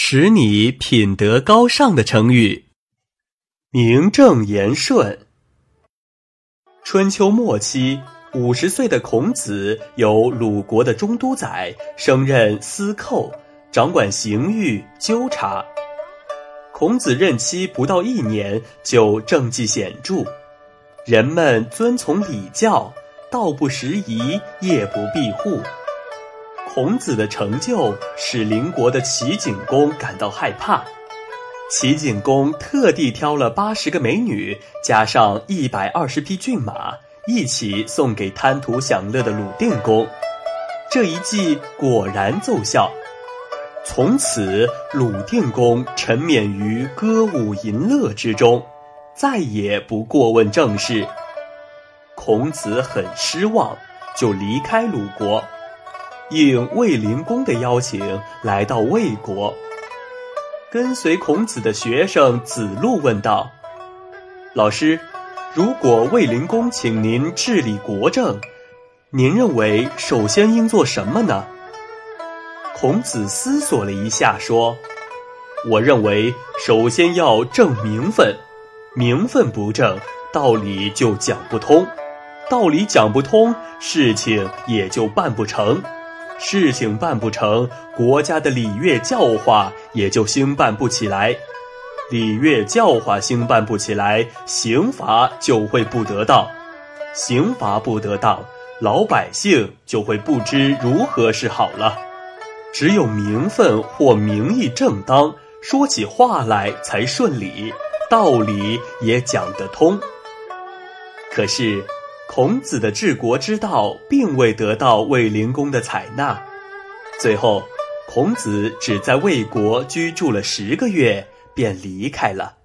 使你品德高尚的成语。名正言顺。春秋末期，五十岁的孔子由鲁国的中都宰升任司寇，掌管刑狱纠察。孔子任期不到一年，就政绩显著，人们遵从礼教，道不拾遗，夜不闭户。孔子的成就使邻国的齐景公感到害怕，齐景公特地挑了八十个美女，加上一百二十匹骏马，一起送给贪图享乐的鲁定公。这一计果然奏效，从此鲁定公沉湎于歌舞淫乐之中，再也不过问政事。孔子很失望，就离开鲁国。应卫灵公的邀请，来到魏国，跟随孔子的学生子路问道：“老师，如果卫灵公请您治理国政，您认为首先应做什么呢？”孔子思索了一下，说：“我认为首先要正名分，名分不正，道理就讲不通；道理讲不通，事情也就办不成。”事情办不成，国家的礼乐教化也就兴办不起来；礼乐教化兴办不起来，刑罚就会不得当；刑罚不得当，老百姓就会不知如何是好了。只有名分或名义正当，说起话来才顺理，道理也讲得通。可是。孔子的治国之道并未得到卫灵公的采纳，最后，孔子只在魏国居住了十个月，便离开了。